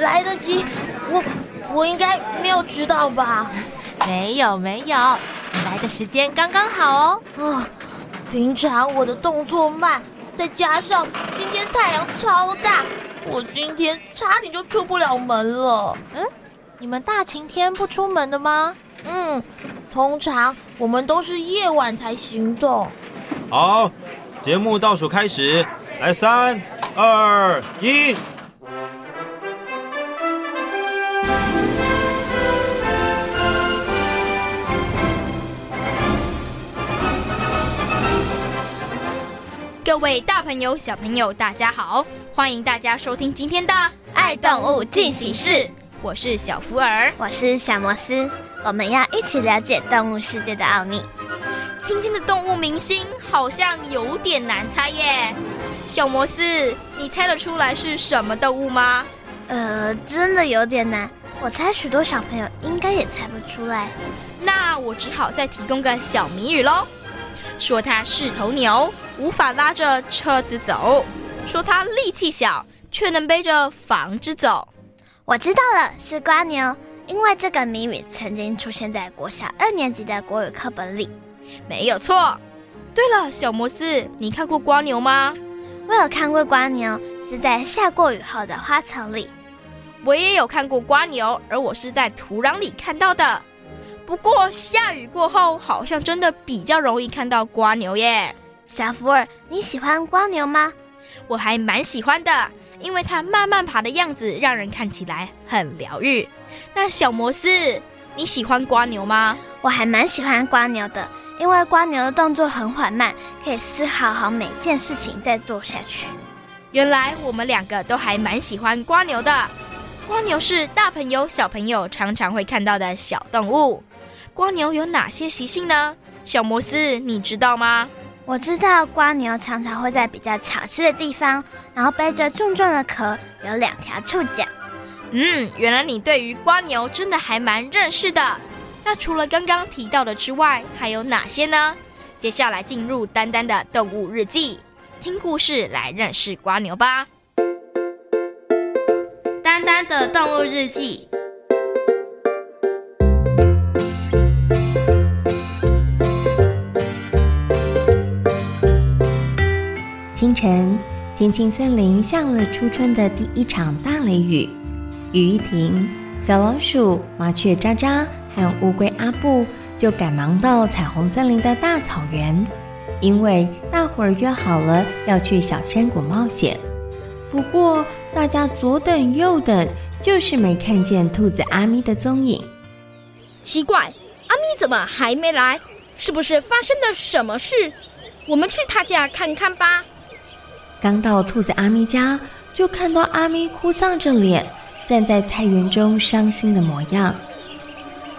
来得及，我我应该没有迟到吧？没有没有，来的时间刚刚好哦。啊，平常我的动作慢，再加上今天太阳超大，我今天差点就出不了门了。嗯，你们大晴天不出门的吗？嗯，通常我们都是夜晚才行动。好，节目倒数开始，来三二一。各位大朋友、小朋友，大家好！欢迎大家收听今天的《爱动物进行式》，我是小福尔，我是小摩斯，我们要一起了解动物世界的奥秘。今天的动物明星好像有点难猜耶，小摩斯，你猜得出来是什么动物吗？呃，真的有点难，我猜许多小朋友应该也猜不出来。那我只好再提供个小谜语喽，说他是头牛。无法拉着车子走，说他力气小，却能背着房子走。我知道了，是瓜牛，因为这个谜语曾经出现在国小二年级的国语课本里。没有错。对了，小摩斯，你看过瓜牛吗？我有看过瓜牛，是在下过雨后的花丛里。我也有看过瓜牛，而我是在土壤里看到的。不过下雨过后，好像真的比较容易看到瓜牛耶。小福尔，你喜欢瓜牛吗？我还蛮喜欢的，因为它慢慢爬的样子让人看起来很疗愈。那小摩斯，你喜欢瓜牛吗？我还蛮喜欢瓜牛的，因为瓜牛的动作很缓慢，可以思考好每件事情再做下去。原来我们两个都还蛮喜欢瓜牛的。瓜牛是大朋友小朋友常常会看到的小动物。蜗牛有哪些习性呢？小摩斯，你知道吗？我知道蜗牛常常会在比较潮湿的地方，然后背着重重的壳，有两条触角。嗯，原来你对于蜗牛真的还蛮认识的。那除了刚刚提到的之外，还有哪些呢？接下来进入丹丹的动物日记，听故事来认识蜗牛吧。丹丹的动物日记。青青森林下了初春的第一场大雷雨。雨一停，小老鼠、麻雀渣渣和乌龟阿布就赶忙到彩虹森林的大草原，因为大伙儿约好了要去小山谷冒险。不过，大家左等右等，就是没看见兔子阿咪的踪影。奇怪，阿咪怎么还没来？是不是发生了什么事？我们去他家看看吧。刚到兔子阿咪家，就看到阿咪哭丧着脸站在菜园中，伤心的模样。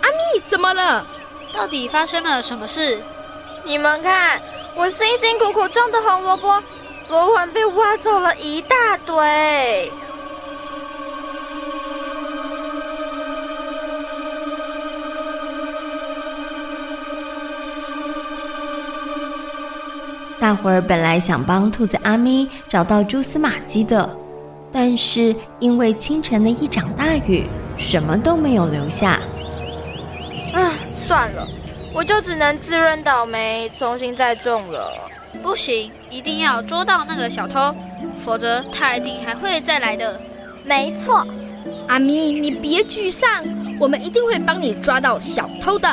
阿咪怎么了？到底发生了什么事？你们看，我辛辛苦苦种的红萝卜，昨晚被挖走了一大堆。大伙儿本来想帮兔子阿咪找到蛛丝马迹的，但是因为清晨的一场大雨，什么都没有留下。啊，算了，我就只能自认倒霉，重新再种了。不行，一定要捉到那个小偷，否则他一定还会再来的。没错，阿咪，你别沮丧，我们一定会帮你抓到小偷的。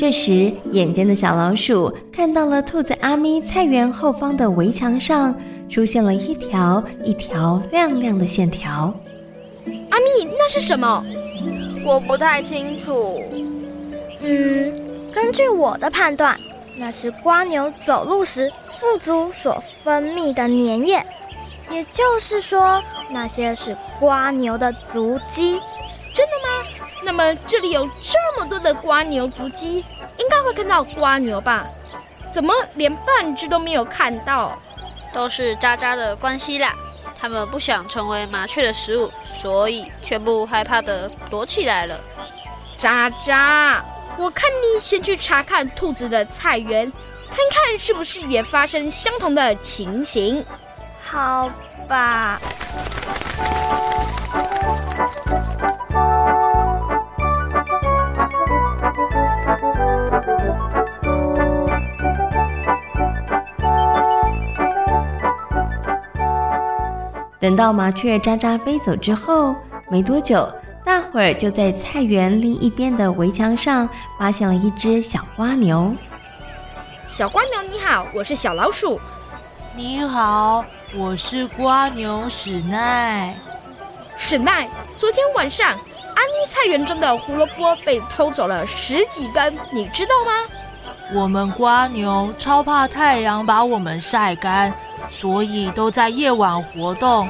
这时，眼尖的小老鼠看到了兔子阿咪菜园后方的围墙上出现了一条一条亮亮的线条。阿咪，那是什么？我不太清楚。嗯，根据我的判断，那是瓜牛走路时腹足所分泌的粘液，也就是说，那些是瓜牛的足迹。那么这里有这么多的瓜牛足迹，应该会看到瓜牛吧？怎么连半只都没有看到？都是渣渣的关系啦。他们不想成为麻雀的食物，所以全部害怕的躲起来了。渣渣，我看你先去查看兔子的菜园，看看是不是也发生相同的情形。好吧。等到麻雀喳喳飞走之后，没多久，大伙儿就在菜园另一边的围墙上发现了一只小瓜牛。小瓜牛你好，我是小老鼠。你好，我是瓜牛史奈。史奈，昨天晚上安妮菜园中的胡萝卜被偷走了十几根，你知道吗？我们瓜牛超怕太阳把我们晒干。所以都在夜晚活动。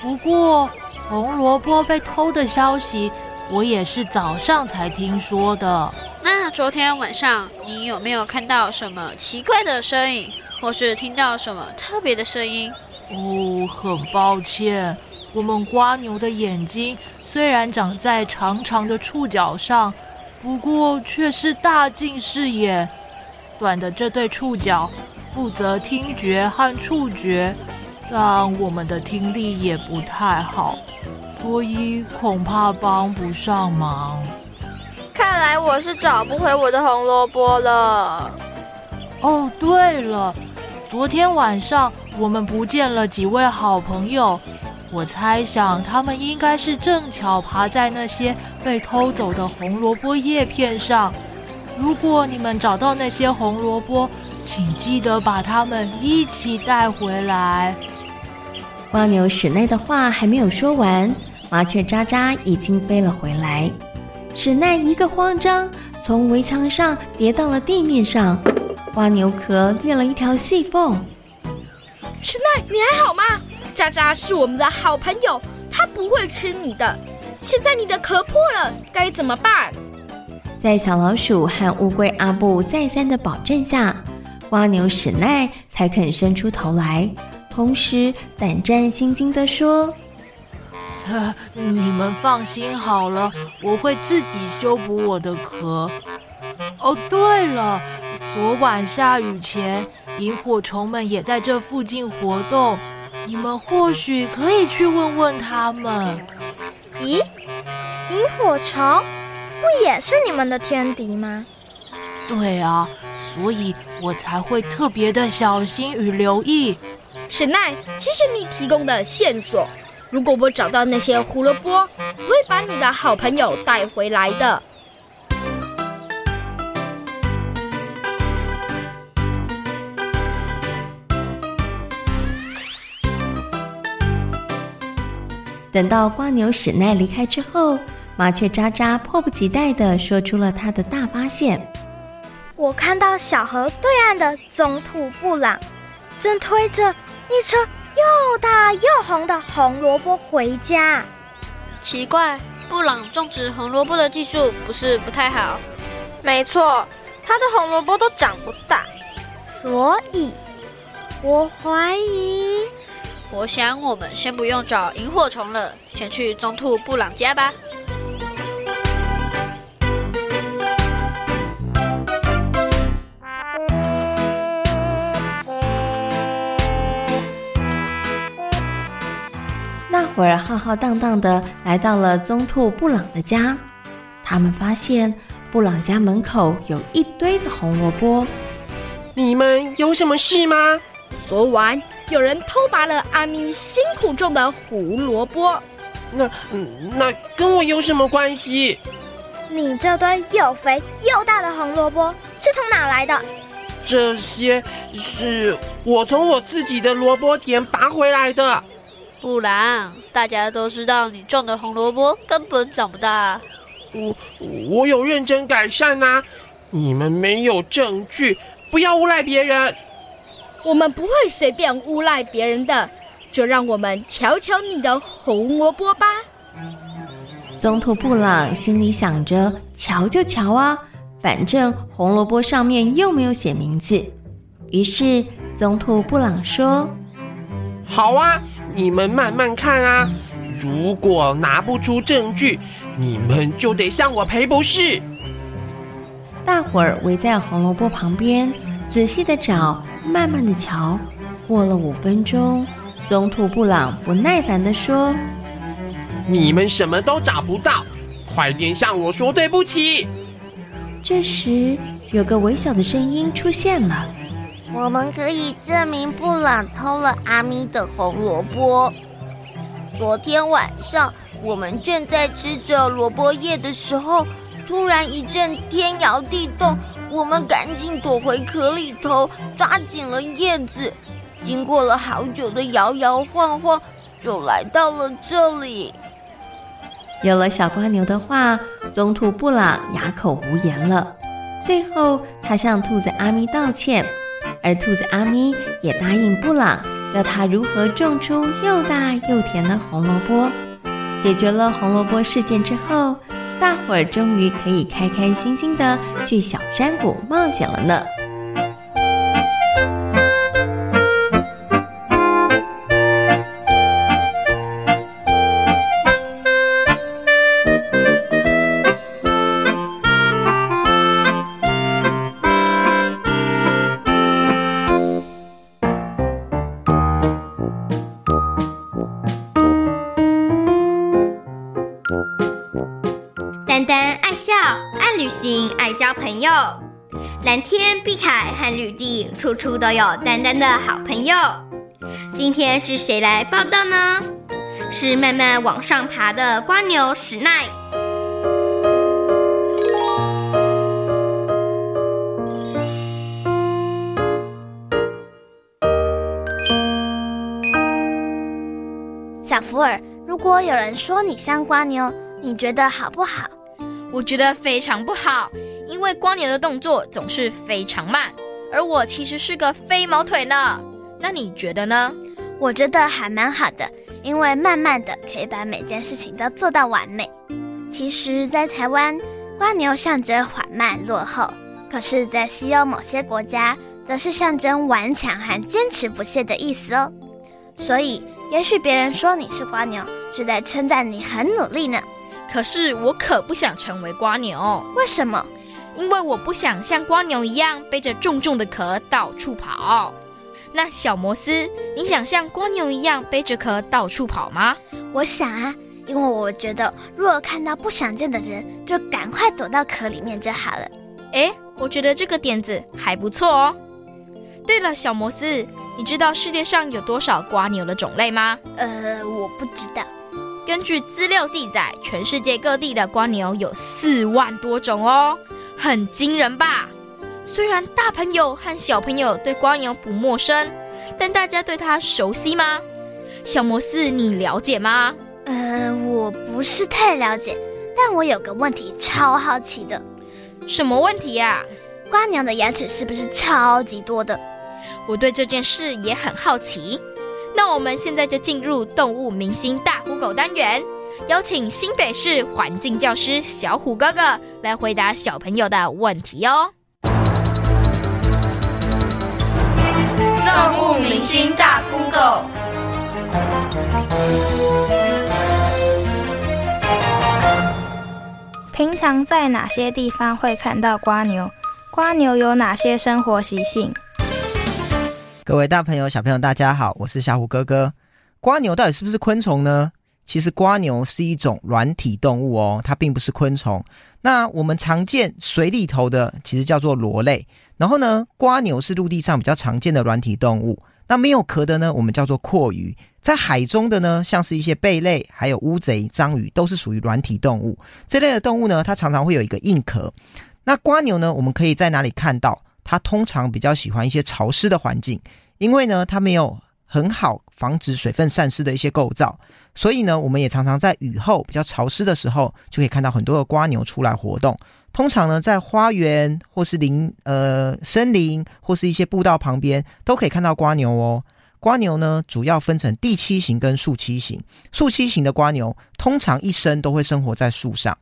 不过红萝卜被偷的消息，我也是早上才听说的。那昨天晚上你有没有看到什么奇怪的声音，或是听到什么特别的声音？哦，很抱歉，我们瓜牛的眼睛虽然长在长长的触角上，不过却是大近视眼，短的这对触角。负责听觉和触觉，但我们的听力也不太好，所以恐怕帮不上忙。看来我是找不回我的红萝卜了。哦，对了，昨天晚上我们不见了几位好朋友，我猜想他们应该是正巧爬在那些被偷走的红萝卜叶片上。如果你们找到那些红萝卜，请记得把它们一起带回来。蜗牛史奈的话还没有说完，麻雀喳喳已经飞了回来。史奈一个慌张，从围墙上跌到了地面上，蜗牛壳裂了一条细缝。史奈，你还好吗？渣渣是我们的好朋友，它不会吃你的。现在你的壳破了，该怎么办？在小老鼠和乌龟阿布再三的保证下，蜗牛史奈才肯伸出头来，同时胆战心惊地说：“你们放心好了，我会自己修补我的壳。哦，对了，昨晚下雨前，萤火虫们也在这附近活动，你们或许可以去问问他们。咦，萤火虫不也是你们的天敌吗？对啊。”所以我才会特别的小心与留意。史奈，谢谢你提供的线索。如果我找到那些胡萝卜，我会把你的好朋友带回来的。等到瓜牛史奈离开之后，麻雀渣渣迫不及待的说出了他的大发现。我看到小河对岸的棕兔布朗，正推着一车又大又红的红萝卜回家。奇怪，布朗种植红萝卜的技术不是不太好？没错，他的红萝卜都长不大，所以我怀疑。我想我们先不用找萤火虫了，先去棕兔布朗家吧。会儿浩浩荡荡的来到了棕兔布朗的家，他们发现布朗家门口有一堆的红萝卜。你们有什么事吗？昨晚有人偷拔了阿咪辛苦种的胡萝卜。那那跟我有什么关系？你这堆又肥又大的红萝卜是从哪来的？这些是我从我自己的萝卜田拔回来的。不然，大家都知道你种的红萝卜根本长不大。我我有认真改善呐、啊，你们没有证据，不要诬赖别人。我们不会随便诬赖别人的，就让我们瞧瞧你的红萝卜吧。棕兔布朗心里想着：瞧就瞧啊，反正红萝卜上面又没有写名字。于是棕兔布朗说：“好啊。”你们慢慢看啊！如果拿不出证据，你们就得向我赔不是。大伙儿围在红萝卜旁边，仔细的找，慢慢的瞧。过了五分钟，总统布朗不耐烦的说：“你们什么都找不到，快点向我说对不起。”这时，有个微小的声音出现了。我们可以证明布朗偷了阿咪的红萝卜。昨天晚上，我们正在吃着萝卜叶的时候，突然一阵天摇地动，我们赶紧躲回壳里头，抓紧了叶子。经过了好久的摇摇晃晃，就来到了这里。有了小蜗牛的话，宗徒布朗哑口无言了。最后，他向兔子阿咪道歉。而兔子阿咪也答应布朗，教他如何种出又大又甜的红萝卜。解决了红萝卜事件之后，大伙儿终于可以开开心心的去小山谷冒险了呢。碧海和绿地，处处都有丹丹的好朋友。今天是谁来报道呢？是慢慢往上爬的瓜牛史奈。小福尔，如果有人说你像瓜牛，你觉得好不好？我觉得非常不好。因为光年的动作总是非常慢，而我其实是个飞毛腿呢。那你觉得呢？我觉得还蛮好的，因为慢慢的可以把每件事情都做到完美。其实，在台湾，瓜牛象征缓慢落后；可是，在西欧某些国家，则是象征顽强和坚持不懈的意思哦。所以，也许别人说你是瓜牛，是在称赞你很努力呢。可是，我可不想成为瓜牛。为什么？因为我不想像蜗牛一样背着重重的壳到处跑。那小摩斯，你想像蜗牛一样背着壳到处跑吗？我想啊，因为我觉得，如果看到不想见的人，就赶快躲到壳里面就好了。诶，我觉得这个点子还不错哦。对了，小摩斯，你知道世界上有多少蜗牛的种类吗？呃，我不知道。根据资料记载，全世界各地的蜗牛有四万多种哦。很惊人吧？虽然大朋友和小朋友对蜗牛不陌生，但大家对它熟悉吗？小摩斯，你了解吗？呃，我不是太了解，但我有个问题超好奇的。什么问题呀？蜗牛的牙齿是不是超级多的？我对这件事也很好奇。那我们现在就进入动物明星大 Google 单元。邀请新北市环境教师小虎哥哥来回答小朋友的问题哦。动物明星大 Google，平常在哪些地方会看到瓜牛？瓜牛有哪些生活习性？各位大朋友、小朋友，大家好，我是小虎哥哥。瓜牛到底是不是昆虫呢？其实瓜牛是一种软体动物哦，它并不是昆虫。那我们常见水里头的，其实叫做螺类。然后呢，瓜牛是陆地上比较常见的软体动物。那没有壳的呢，我们叫做蛞蝓。在海中的呢，像是一些贝类，还有乌贼、章鱼，都是属于软体动物。这类的动物呢，它常常会有一个硬壳。那瓜牛呢，我们可以在哪里看到？它通常比较喜欢一些潮湿的环境，因为呢，它没有很好防止水分散失的一些构造，所以呢，我们也常常在雨后比较潮湿的时候，就可以看到很多的瓜牛出来活动。通常呢，在花园或是林呃森林或是一些步道旁边，都可以看到瓜牛哦。瓜牛呢，主要分成地栖型跟树栖型。树栖型的瓜牛通常一生都会生活在树上。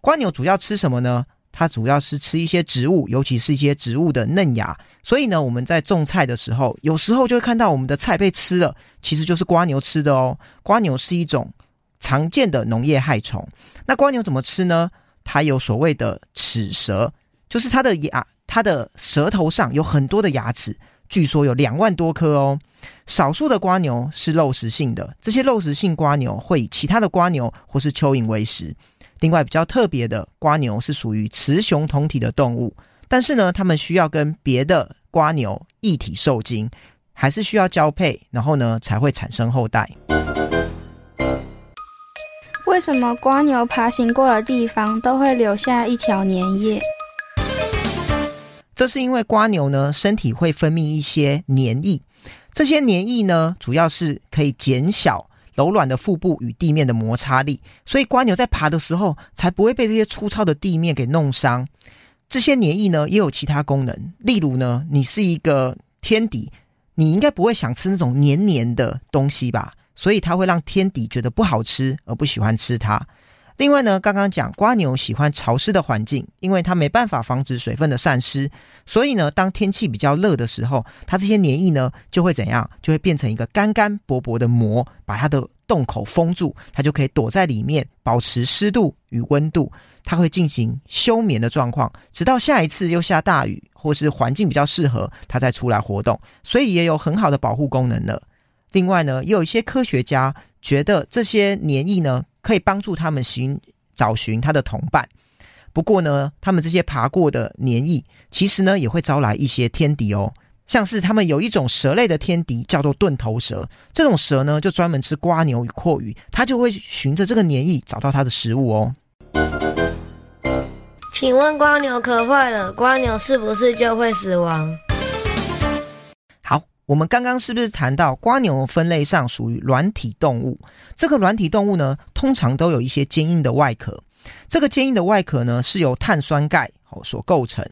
瓜牛主要吃什么呢？它主要是吃一些植物，尤其是一些植物的嫩芽。所以呢，我们在种菜的时候，有时候就会看到我们的菜被吃了，其实就是瓜牛吃的哦。瓜牛是一种常见的农业害虫。那瓜牛怎么吃呢？它有所谓的齿舌，就是它的牙，它的舌头上有很多的牙齿，据说有两万多颗哦。少数的瓜牛是肉食性的，这些肉食性瓜牛会以其他的瓜牛或是蚯蚓为食。另外比较特别的瓜牛是属于雌雄同体的动物，但是呢，它们需要跟别的瓜牛一体受精，还是需要交配，然后呢才会产生后代。为什么瓜牛爬行过的地方都会留下一条粘液？这是因为瓜牛呢，身体会分泌一些粘液，这些粘液呢，主要是可以减小柔软的腹部与地面的摩擦力，所以蜗牛在爬的时候才不会被这些粗糙的地面给弄伤。这些粘液呢，也有其他功能，例如呢，你是一个天敌，你应该不会想吃那种黏黏的东西吧？所以它会让天敌觉得不好吃，而不喜欢吃它。另外呢，刚刚讲瓜牛喜欢潮湿的环境，因为它没办法防止水分的散失，所以呢，当天气比较热的时候，它这些粘液呢就会怎样？就会变成一个干干薄薄的膜，把它的洞口封住，它就可以躲在里面，保持湿度与温度。它会进行休眠的状况，直到下一次又下大雨，或是环境比较适合，它再出来活动。所以也有很好的保护功能了。另外呢，也有一些科学家觉得这些粘液呢，可以帮助他们寻找寻他的同伴。不过呢，他们这些爬过的粘液，其实呢也会招来一些天敌哦。像是他们有一种蛇类的天敌叫做钝头蛇，这种蛇呢就专门吃瓜牛与蛞蝓，它就会循着这个粘液找到它的食物哦。请问瓜牛壳坏了，瓜牛是不是就会死亡？我们刚刚是不是谈到瓜牛分类上属于软体动物？这个软体动物呢，通常都有一些坚硬的外壳。这个坚硬的外壳呢，是由碳酸钙哦所构成。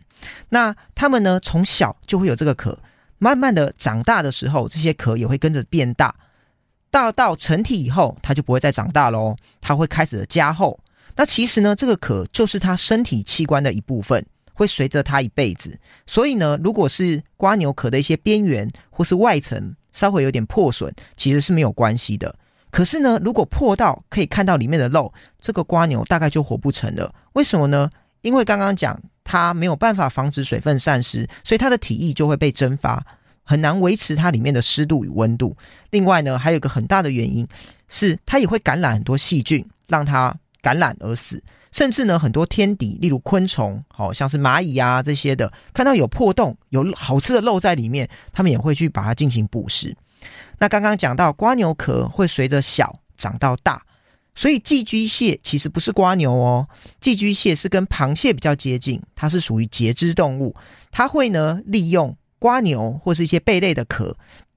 那它们呢，从小就会有这个壳，慢慢的长大的时候，这些壳也会跟着变大。大到成体以后，它就不会再长大喽，它会开始的加厚。那其实呢，这个壳就是它身体器官的一部分。会随着它一辈子，所以呢，如果是瓜牛壳的一些边缘或是外层稍微有点破损，其实是没有关系的。可是呢，如果破到可以看到里面的肉，这个瓜牛大概就活不成了。为什么呢？因为刚刚讲它没有办法防止水分散失，所以它的体液就会被蒸发，很难维持它里面的湿度与温度。另外呢，还有一个很大的原因是它也会感染很多细菌，让它感染而死。甚至呢，很多天敌，例如昆虫，好像是蚂蚁啊这些的，看到有破洞、有好吃的肉在里面，他们也会去把它进行捕食。那刚刚讲到蜗牛壳会随着小长到大，所以寄居蟹其实不是蜗牛哦，寄居蟹是跟螃蟹比较接近，它是属于节肢动物，它会呢利用蜗牛或是一些贝类的壳，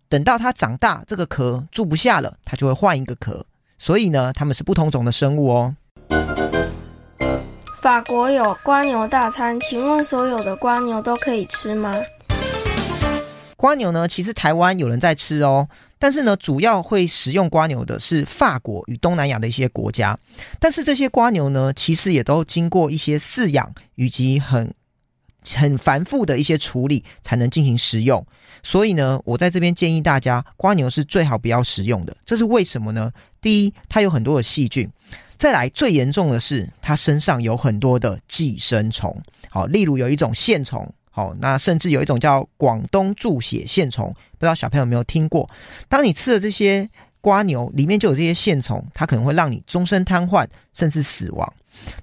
等到它长大，这个壳住不下了，它就会换一个壳，所以呢，它们是不同种的生物哦。法国有瓜牛大餐，请问所有的瓜牛都可以吃吗？瓜牛呢，其实台湾有人在吃哦，但是呢，主要会食用瓜牛的是法国与东南亚的一些国家。但是这些瓜牛呢，其实也都经过一些饲养以及很很繁复的一些处理，才能进行食用。所以呢，我在这边建议大家，瓜牛是最好不要食用的。这是为什么呢？第一，它有很多的细菌。再来最严重的是，它身上有很多的寄生虫，好，例如有一种线虫，好，那甚至有一种叫广东注血线虫，不知道小朋友有没有听过？当你吃了这些瓜牛，里面就有这些线虫，它可能会让你终身瘫痪，甚至死亡。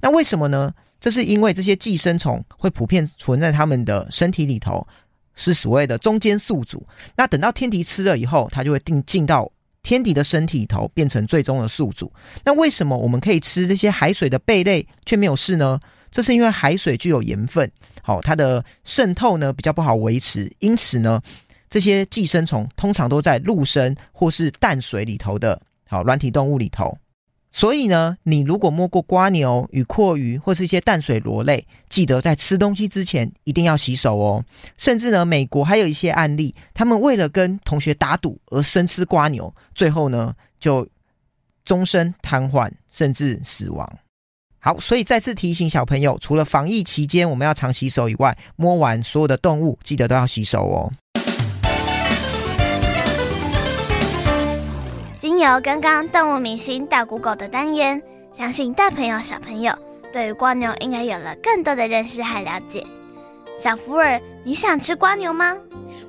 那为什么呢？这是因为这些寄生虫会普遍存在他们的身体里头，是所谓的中间宿主。那等到天敌吃了以后，它就会定进到。天敌的身体头变成最终的宿主。那为什么我们可以吃这些海水的贝类却没有事呢？这是因为海水具有盐分，好，它的渗透呢比较不好维持，因此呢，这些寄生虫通常都在陆生或是淡水里头的，好，软体动物里头。所以呢，你如果摸过蜗牛与蛞蝓或是一些淡水螺类，记得在吃东西之前一定要洗手哦。甚至呢，美国还有一些案例，他们为了跟同学打赌而生吃蜗牛，最后呢就终身瘫痪甚至死亡。好，所以再次提醒小朋友，除了防疫期间我们要常洗手以外，摸完所有的动物记得都要洗手哦。经由刚刚动物明星大 Google 的单元，相信大朋友小朋友对于蜗牛应该有了更多的认识和了解。小福尔，你想吃蜗牛吗？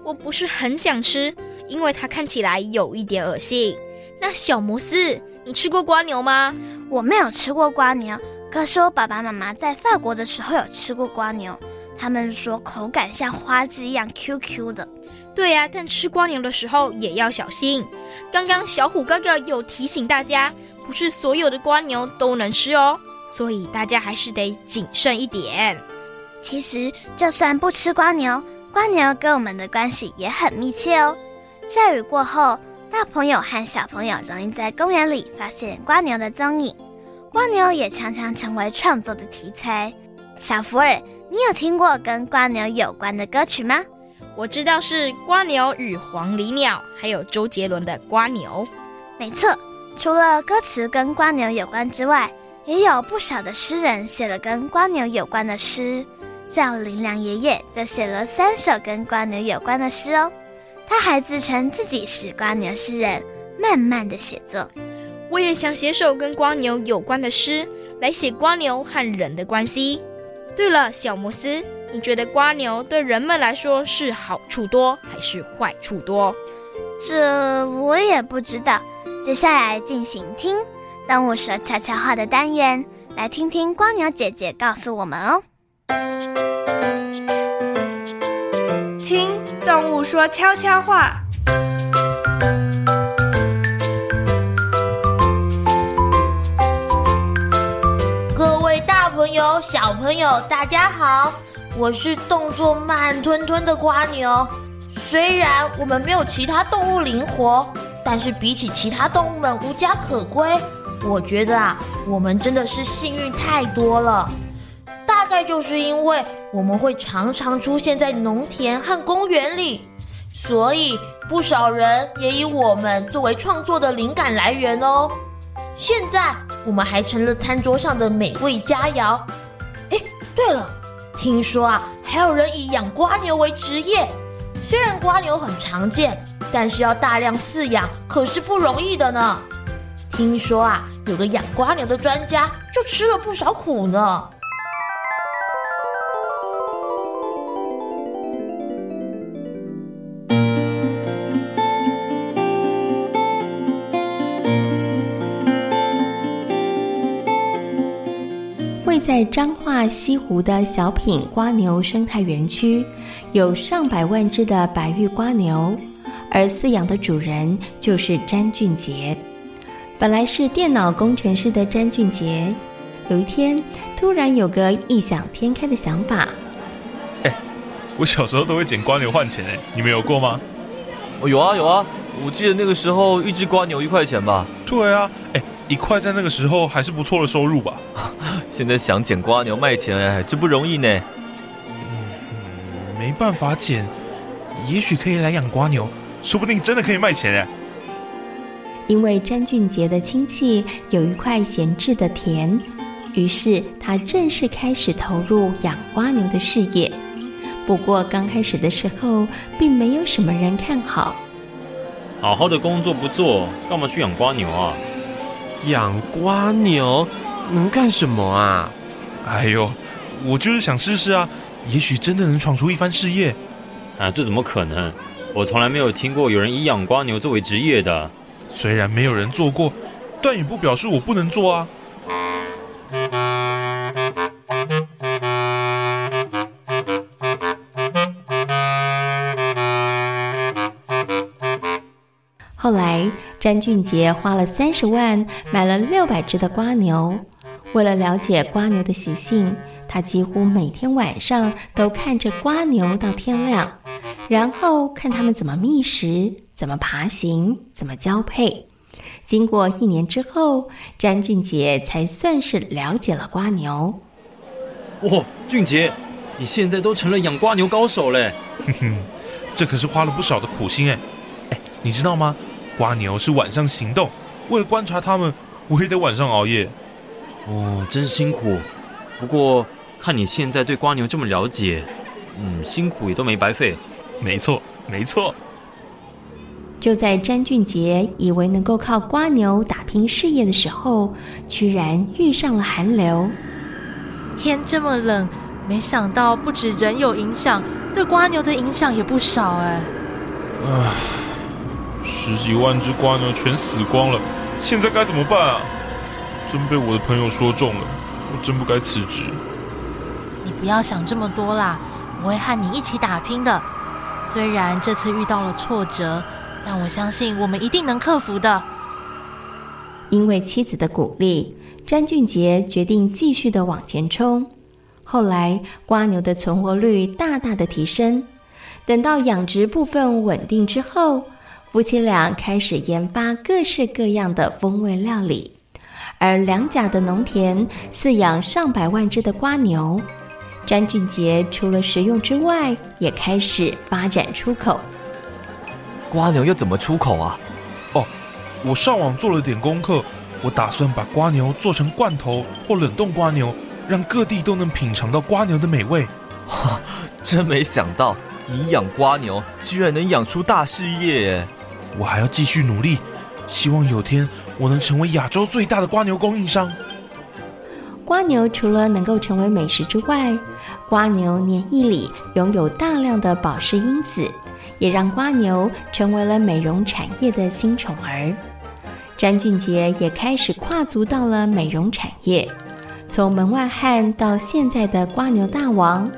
我不是很想吃，因为它看起来有一点恶心。那小摩斯，你吃过蜗牛吗？我没有吃过蜗牛，可是我爸爸妈妈在法国的时候有吃过蜗牛，他们说口感像花枝一样 Q Q 的。对呀、但吃瓜牛的时候也要小心。刚刚小虎哥哥有提醒大家，不是所有的瓜牛都能吃哦，所以大家还是得谨慎一点。其实，就算不吃瓜牛，瓜牛跟我们的关系也很密切哦。下雨过后，大朋友和小朋友容易在公园里发现瓜牛的踪影，蜗牛也常常成为创作的题材。小福尔，你有听过跟瓜牛有关的歌曲吗？我知道是《瓜牛与黄鹂鸟》，还有周杰伦的《瓜牛》。没错，除了歌词跟瓜牛有关之外，也有不少的诗人写了跟瓜牛有关的诗。像林良爷爷就写了三首跟瓜牛有关的诗哦。他还自称自己是瓜牛诗人，慢慢的写作。我也想写首跟瓜牛有关的诗，来写瓜牛和人的关系。对了，小摩斯。你觉得瓜牛对人们来说是好处多还是坏处多？这我也不知道。接下来进行听动物说悄悄话的单元，来听听瓜牛姐姐告诉我们哦。听动物说悄悄话。各位大朋友、小朋友，大家好。我是动作慢吞吞的瓜牛，虽然我们没有其他动物灵活，但是比起其他动物们无家可归，我觉得啊，我们真的是幸运太多了。大概就是因为我们会常常出现在农田和公园里，所以不少人也以我们作为创作的灵感来源哦。现在我们还成了餐桌上的美味佳肴。哎，对了。听说啊，还有人以养瓜牛为职业。虽然瓜牛很常见，但是要大量饲养可是不容易的呢。听说啊，有个养瓜牛的专家就吃了不少苦呢。在彰化西湖的小品瓜牛生态园区，有上百万只的白玉瓜牛，而饲养的主人就是詹俊杰。本来是电脑工程师的詹俊杰，有一天突然有个异想天开的想法。哎，我小时候都会捡瓜牛换钱，哎，你们有过吗？哦，有啊有啊，我记得那个时候一只瓜牛一块钱吧？对啊，哎。一块在那个时候还是不错的收入吧。现在想捡瓜牛卖钱，哎，这不容易呢。嗯，没办法捡，也许可以来养瓜牛，说不定真的可以卖钱哎。因为詹俊杰的亲戚有一块闲置的田，于是他正式开始投入养瓜牛的事业。不过刚开始的时候，并没有什么人看好。好好的工作不做，干嘛去养瓜牛啊？养瓜牛能干什么啊？哎呦，我就是想试试啊，也许真的能闯出一番事业。啊，这怎么可能？我从来没有听过有人以养瓜牛作为职业的。虽然没有人做过，但也不表示我不能做啊。詹俊杰花了三十万买了六百只的瓜牛，为了了解瓜牛的习性，他几乎每天晚上都看着瓜牛到天亮，然后看它们怎么觅食、怎么爬行、怎么交配。经过一年之后，詹俊杰才算是了解了瓜牛。哇，俊杰，你现在都成了养瓜牛高手嘞！哼哼，这可是花了不少的苦心哎。哎，你知道吗？蜗牛是晚上行动，为了观察它们，我也得晚上熬夜。哦，真辛苦。不过看你现在对瓜牛这么了解，嗯，辛苦也都没白费。没错，没错。就在詹俊杰以为能够靠瓜牛打拼事业的时候，居然遇上了寒流。天这么冷，没想到不止人有影响，对瓜牛的影响也不少哎。唉，十几万只瓜牛全死光了，现在该怎么办啊？真被我的朋友说中了，我真不该辞职。你不要想这么多啦，我会和你一起打拼的。虽然这次遇到了挫折。但我相信我们一定能克服的。因为妻子的鼓励，詹俊杰决定继续的往前冲。后来，瓜牛的存活率大大的提升。等到养殖部分稳定之后，夫妻俩开始研发各式各样的风味料理。而两甲的农田饲养上百万只的瓜牛，詹俊杰除了食用之外，也开始发展出口。瓜牛要怎么出口啊？哦，我上网做了点功课，我打算把瓜牛做成罐头或冷冻瓜牛，让各地都能品尝到瓜牛的美味。哈，真没想到你养瓜牛居然能养出大事业！我还要继续努力，希望有天我能成为亚洲最大的瓜牛供应商。瓜牛除了能够成为美食之外，瓜牛粘液里拥有大量的保湿因子。也让瓜牛成为了美容产业的新宠儿。詹俊杰也开始跨足到了美容产业，从门外汉到现在的瓜牛大王。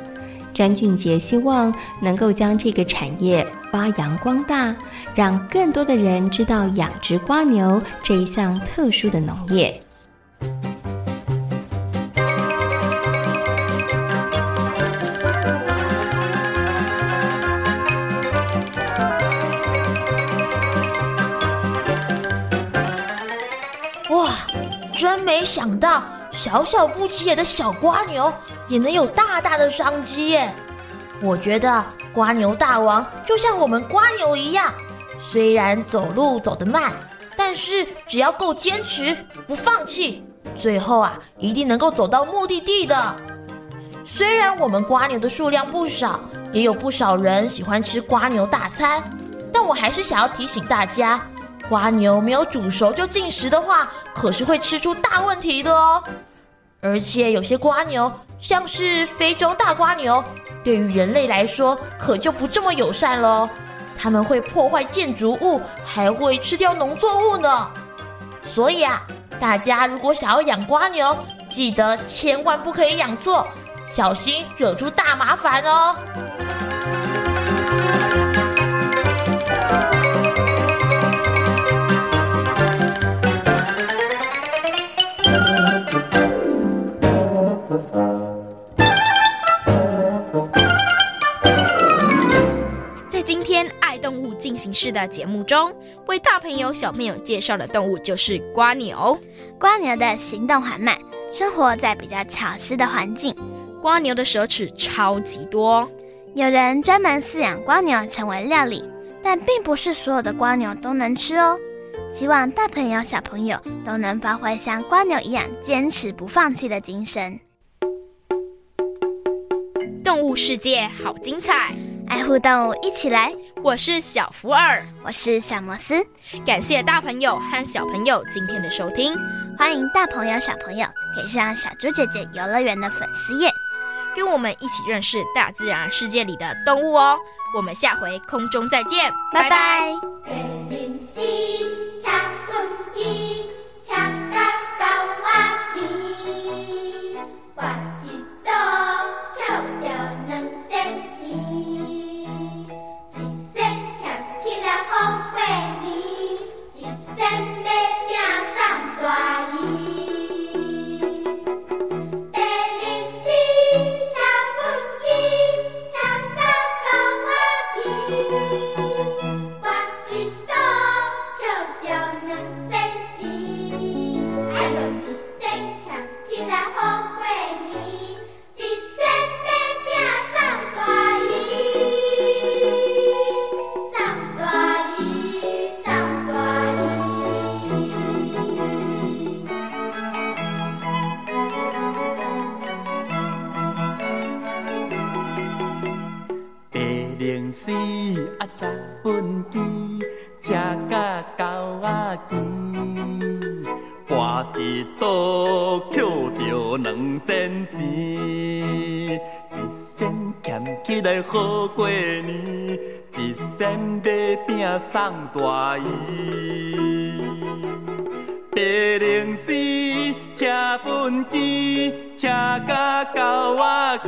詹俊杰希望能够将这个产业发扬光大，让更多的人知道养殖瓜牛这一项特殊的农业。哇真没想到，小小不起眼的小瓜牛也能有大大的商机耶！我觉得瓜牛大王就像我们瓜牛一样，虽然走路走得慢，但是只要够坚持，不放弃，最后啊，一定能够走到目的地的。虽然我们瓜牛的数量不少，也有不少人喜欢吃瓜牛大餐，但我还是想要提醒大家。瓜牛没有煮熟就进食的话，可是会吃出大问题的哦。而且有些瓜牛，像是非洲大瓜牛，对于人类来说可就不这么友善喽。他们会破坏建筑物，还会吃掉农作物呢。所以啊，大家如果想要养瓜牛，记得千万不可以养错，小心惹出大麻烦哦。形式的节目中，为大朋友小朋友介绍的动物就是瓜牛。瓜牛的行动缓慢，生活在比较潮湿的环境。瓜牛的舌齿超级多，有人专门饲养瓜牛成为料理，但并不是所有的瓜牛都能吃哦。希望大朋友小朋友都能发挥像瓜牛一样坚持不放弃的精神。动物世界好精彩，爱护动物一起来。我是小福尔，我是小摩斯，感谢大朋友和小朋友今天的收听，欢迎大朋友小朋友可以上小猪姐姐游乐园的粉丝页，跟我们一起认识大自然世界里的动物哦。我们下回空中再见，拜拜。畚箕，吃甲狗仔甜，跋一倒抾着两仙钱，一仙俭起来好过年，一仙买饼送大姨。白龙丝车畚箕，车甲狗仔骑，